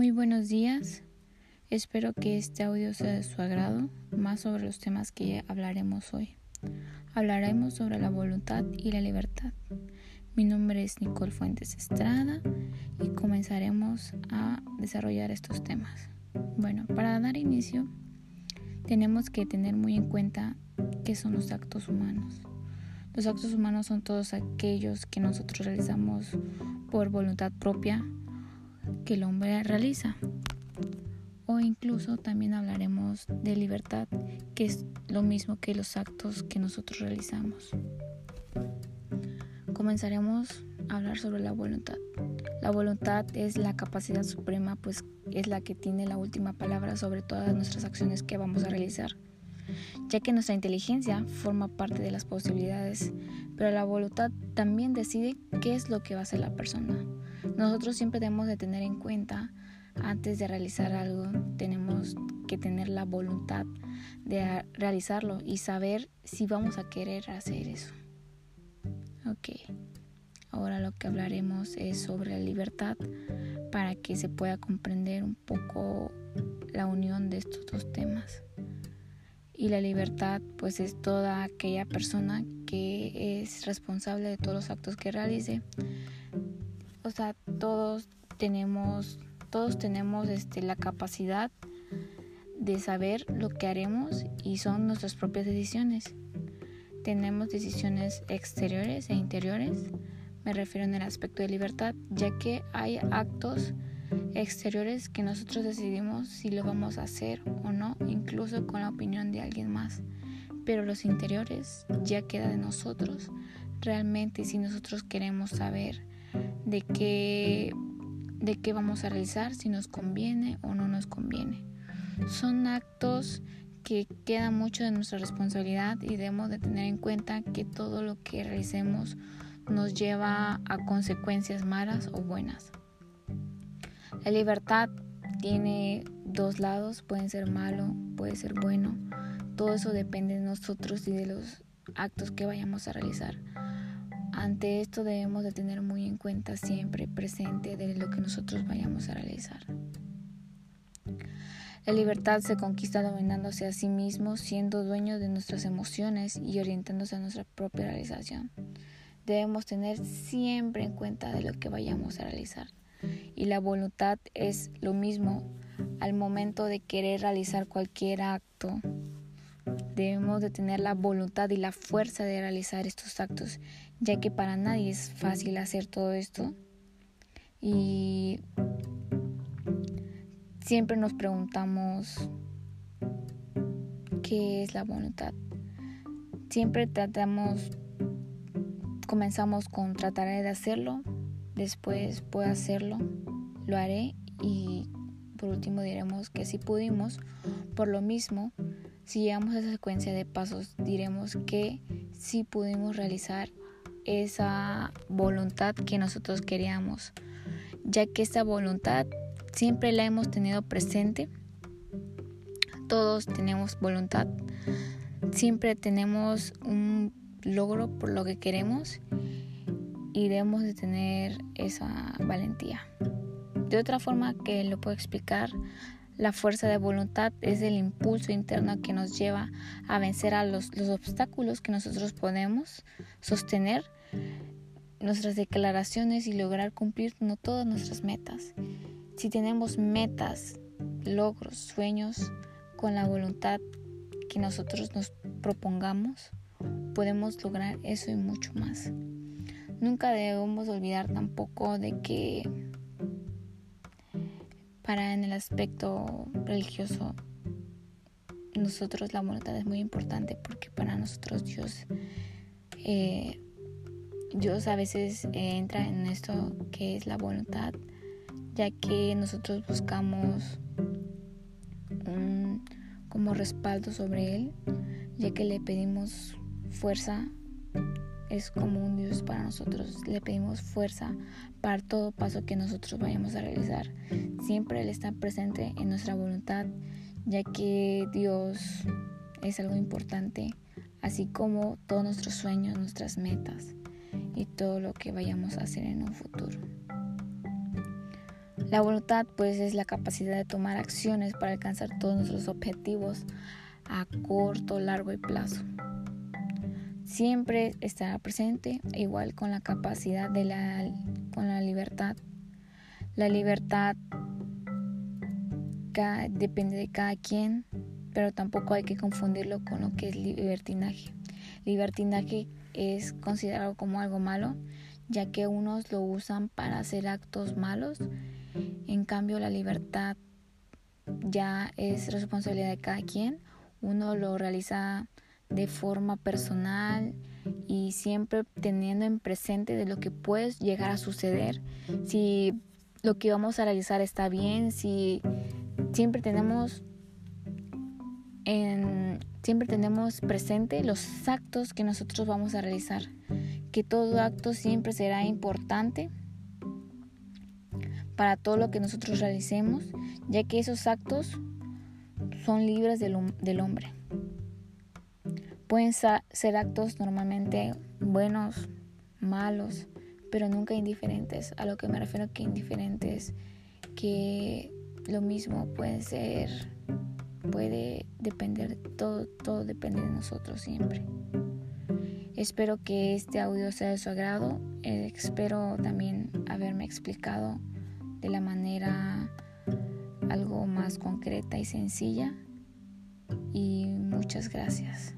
Muy buenos días. Espero que este audio sea de su agrado, más sobre los temas que hablaremos hoy. Hablaremos sobre la voluntad y la libertad. Mi nombre es Nicole Fuentes Estrada y comenzaremos a desarrollar estos temas. Bueno, para dar inicio, tenemos que tener muy en cuenta qué son los actos humanos. Los actos humanos son todos aquellos que nosotros realizamos por voluntad propia que el hombre realiza. O incluso también hablaremos de libertad, que es lo mismo que los actos que nosotros realizamos. Comenzaremos a hablar sobre la voluntad. La voluntad es la capacidad suprema, pues es la que tiene la última palabra sobre todas nuestras acciones que vamos a realizar, ya que nuestra inteligencia forma parte de las posibilidades, pero la voluntad también decide qué es lo que va a hacer la persona. Nosotros siempre debemos de tener en cuenta, antes de realizar algo, tenemos que tener la voluntad de realizarlo y saber si vamos a querer hacer eso. Ok, ahora lo que hablaremos es sobre la libertad para que se pueda comprender un poco la unión de estos dos temas. Y la libertad pues es toda aquella persona que es responsable de todos los actos que realice o sea, todos tenemos, todos tenemos este, la capacidad de saber lo que haremos y son nuestras propias decisiones. Tenemos decisiones exteriores e interiores. Me refiero en el aspecto de libertad, ya que hay actos exteriores que nosotros decidimos si lo vamos a hacer o no, incluso con la opinión de alguien más. Pero los interiores ya queda de nosotros realmente si nosotros queremos saber de qué, de qué vamos a realizar, si nos conviene o no nos conviene. Son actos que quedan mucho de nuestra responsabilidad y debemos de tener en cuenta que todo lo que realicemos nos lleva a consecuencias malas o buenas. La libertad tiene dos lados, pueden ser malo, puede ser bueno. Todo eso depende de nosotros y de los actos que vayamos a realizar. Ante esto debemos de tener muy en cuenta siempre presente de lo que nosotros vayamos a realizar. La libertad se conquista dominándose a sí mismo, siendo dueño de nuestras emociones y orientándose a nuestra propia realización. Debemos tener siempre en cuenta de lo que vayamos a realizar. Y la voluntad es lo mismo al momento de querer realizar cualquier acto Debemos de tener la voluntad y la fuerza de realizar estos actos, ya que para nadie es fácil hacer todo esto. Y siempre nos preguntamos qué es la voluntad. Siempre tratamos, comenzamos con trataré de hacerlo, después puedo hacerlo, lo haré y por último diremos que si pudimos, por lo mismo si llegamos a esa secuencia de pasos, diremos que sí pudimos realizar esa voluntad que nosotros queríamos, ya que esta voluntad siempre la hemos tenido presente. Todos tenemos voluntad, siempre tenemos un logro por lo que queremos y debemos de tener esa valentía. De otra forma que lo puedo explicar, la fuerza de voluntad es el impulso interno que nos lleva a vencer a los, obstáculos que nosotros podemos sostener nuestras declaraciones y lograr cumplir no todas nuestras metas. Si tenemos metas, logros, sueños, con la voluntad que nosotros nos propongamos, podemos lograr eso y mucho más. Nunca debemos olvidar tampoco de que para en el aspecto religioso, nosotros la voluntad es muy importante porque para nosotros Dios, eh, Dios a veces entra en esto que es la voluntad, ya que nosotros buscamos un como respaldo sobre Él, ya que le pedimos fuerza es como un Dios para nosotros. Le pedimos fuerza para todo paso que nosotros vayamos a realizar. Siempre Él está presente en nuestra voluntad, ya que Dios es algo importante, así como todos nuestros sueños, nuestras metas y todo lo que vayamos a hacer en un futuro. La voluntad pues es la capacidad de tomar acciones para alcanzar todos nuestros objetivos a corto, largo y plazo. Siempre estará presente, igual con la capacidad de la, con la libertad. La libertad depende de cada quien, pero tampoco hay que confundirlo con lo que es libertinaje. Libertinaje es considerado como algo malo, ya que unos lo usan para hacer actos malos. En cambio, la libertad ya es responsabilidad de cada quien. Uno lo realiza de forma personal y siempre teniendo en presente de lo que puede llegar a suceder. Si lo que vamos a realizar está bien, si siempre tenemos en, siempre tenemos presente los actos que nosotros vamos a realizar, que todo acto siempre será importante para todo lo que nosotros realicemos, ya que esos actos son libres del hombre. Pueden ser actos normalmente buenos, malos, pero nunca indiferentes. A lo que me refiero que indiferentes, que lo mismo puede ser puede depender, todo, todo depende de nosotros siempre. Espero que este audio sea de su agrado. Eh, espero también haberme explicado de la manera algo más concreta y sencilla. Y muchas gracias.